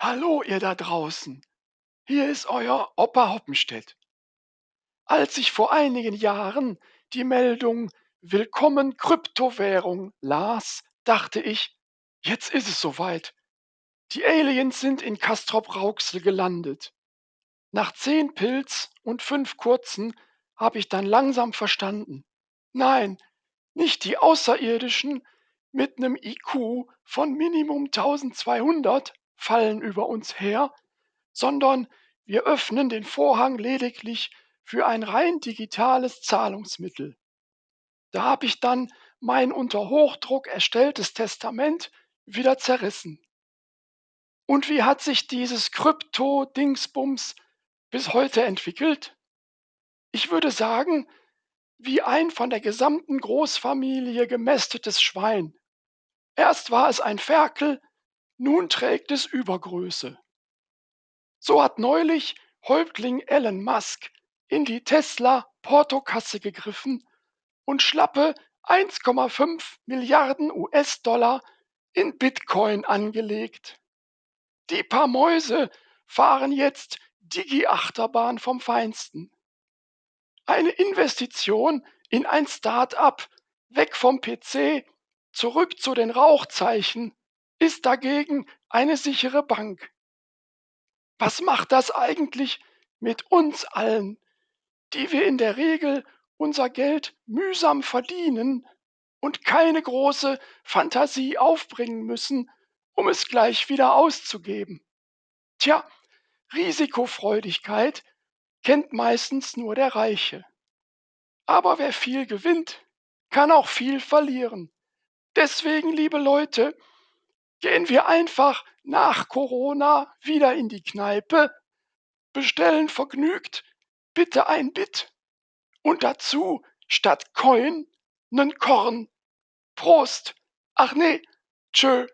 Hallo, ihr da draußen. Hier ist euer Opa Hoppenstedt. Als ich vor einigen Jahren die Meldung Willkommen Kryptowährung las, dachte ich, jetzt ist es soweit. Die Aliens sind in Castrop-Rauxel gelandet. Nach zehn Pilz und fünf kurzen habe ich dann langsam verstanden. Nein, nicht die Außerirdischen mit nem IQ von Minimum 1200 fallen über uns her, sondern wir öffnen den Vorhang lediglich für ein rein digitales Zahlungsmittel. Da habe ich dann mein unter Hochdruck erstelltes Testament wieder zerrissen. Und wie hat sich dieses Krypto-Dingsbums bis heute entwickelt? Ich würde sagen, wie ein von der gesamten Großfamilie gemästetes Schwein. Erst war es ein Ferkel, nun trägt es Übergröße. So hat neulich Häuptling Elon Musk in die Tesla-Portokasse gegriffen und schlappe 1,5 Milliarden US-Dollar in Bitcoin angelegt. Die paar Mäuse fahren jetzt Digi-Achterbahn vom Feinsten. Eine Investition in ein Start-up, weg vom PC, zurück zu den Rauchzeichen, ist dagegen eine sichere Bank. Was macht das eigentlich mit uns allen, die wir in der Regel unser Geld mühsam verdienen und keine große Fantasie aufbringen müssen, um es gleich wieder auszugeben? Tja, Risikofreudigkeit kennt meistens nur der Reiche. Aber wer viel gewinnt, kann auch viel verlieren. Deswegen, liebe Leute, gehen wir einfach nach Corona wieder in die Kneipe, bestellen vergnügt bitte ein Bit und dazu statt Coin nen Korn. Prost! Ach nee, tschö.